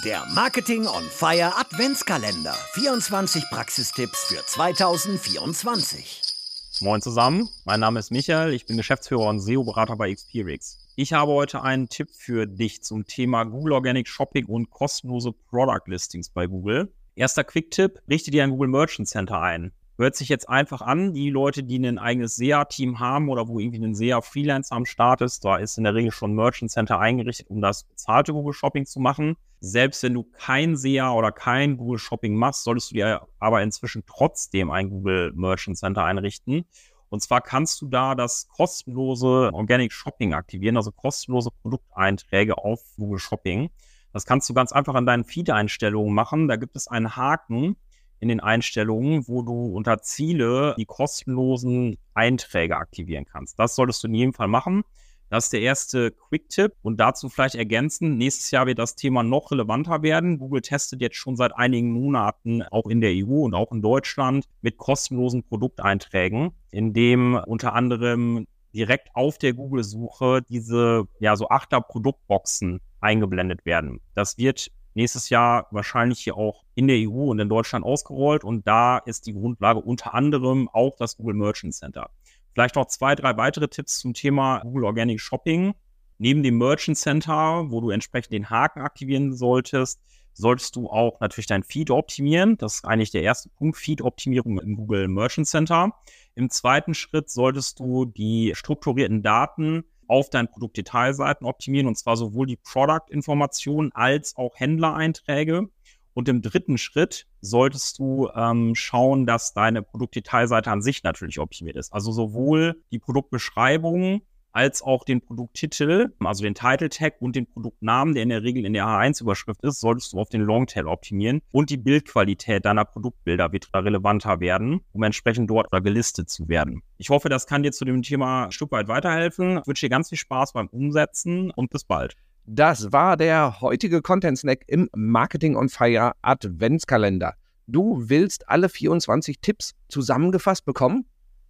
Der Marketing on Fire Adventskalender. 24 Praxistipps für 2024. Moin zusammen, mein Name ist Michael, ich bin Geschäftsführer und SEO-Berater bei Xperix. Ich habe heute einen Tipp für dich zum Thema Google Organic Shopping und kostenlose Product Listings bei Google. Erster Quick-Tipp, richte dir ein Google Merchant Center ein hört sich jetzt einfach an. Die Leute, die ein eigenes SEA-Team haben oder wo irgendwie ein SEA-Freelancer am Start ist, da ist in der Regel schon ein Merchant Center eingerichtet, um das bezahlte Google Shopping zu machen. Selbst wenn du kein SEA oder kein Google Shopping machst, solltest du dir aber inzwischen trotzdem ein Google Merchant Center einrichten. Und zwar kannst du da das kostenlose Organic Shopping aktivieren, also kostenlose Produkteinträge auf Google Shopping. Das kannst du ganz einfach an deinen Feed-Einstellungen machen. Da gibt es einen Haken, in den Einstellungen, wo du unter Ziele die kostenlosen Einträge aktivieren kannst. Das solltest du in jedem Fall machen. Das ist der erste Quick-Tipp und dazu vielleicht ergänzen, nächstes Jahr wird das Thema noch relevanter werden. Google testet jetzt schon seit einigen Monaten auch in der EU und auch in Deutschland mit kostenlosen Produkteinträgen, in dem unter anderem direkt auf der Google-Suche diese, ja, so Achter-Produktboxen eingeblendet werden. Das wird nächstes Jahr wahrscheinlich hier auch in der EU und in Deutschland ausgerollt. Und da ist die Grundlage unter anderem auch das Google Merchant Center. Vielleicht noch zwei, drei weitere Tipps zum Thema Google Organic Shopping. Neben dem Merchant Center, wo du entsprechend den Haken aktivieren solltest, solltest du auch natürlich dein Feed optimieren. Das ist eigentlich der erste Punkt, Feed-Optimierung im Google Merchant Center. Im zweiten Schritt solltest du die strukturierten Daten auf deinen Produktdetailseiten optimieren und zwar sowohl die Product-Informationen als auch Händlereinträge. Und im dritten Schritt solltest du ähm, schauen, dass deine Produktdetailseite an sich natürlich optimiert ist. Also sowohl die Produktbeschreibung als auch den Produkttitel, also den Title Tag und den Produktnamen, der in der Regel in der H1-Überschrift ist, solltest du auf den Longtail optimieren. Und die Bildqualität deiner Produktbilder wird relevanter werden, um entsprechend dort gelistet zu werden. Ich hoffe, das kann dir zu dem Thema ein Stück weit weiterhelfen. Ich wünsche dir ganz viel Spaß beim Umsetzen und bis bald. Das war der heutige Content Snack im Marketing on Fire Adventskalender. Du willst alle 24 Tipps zusammengefasst bekommen?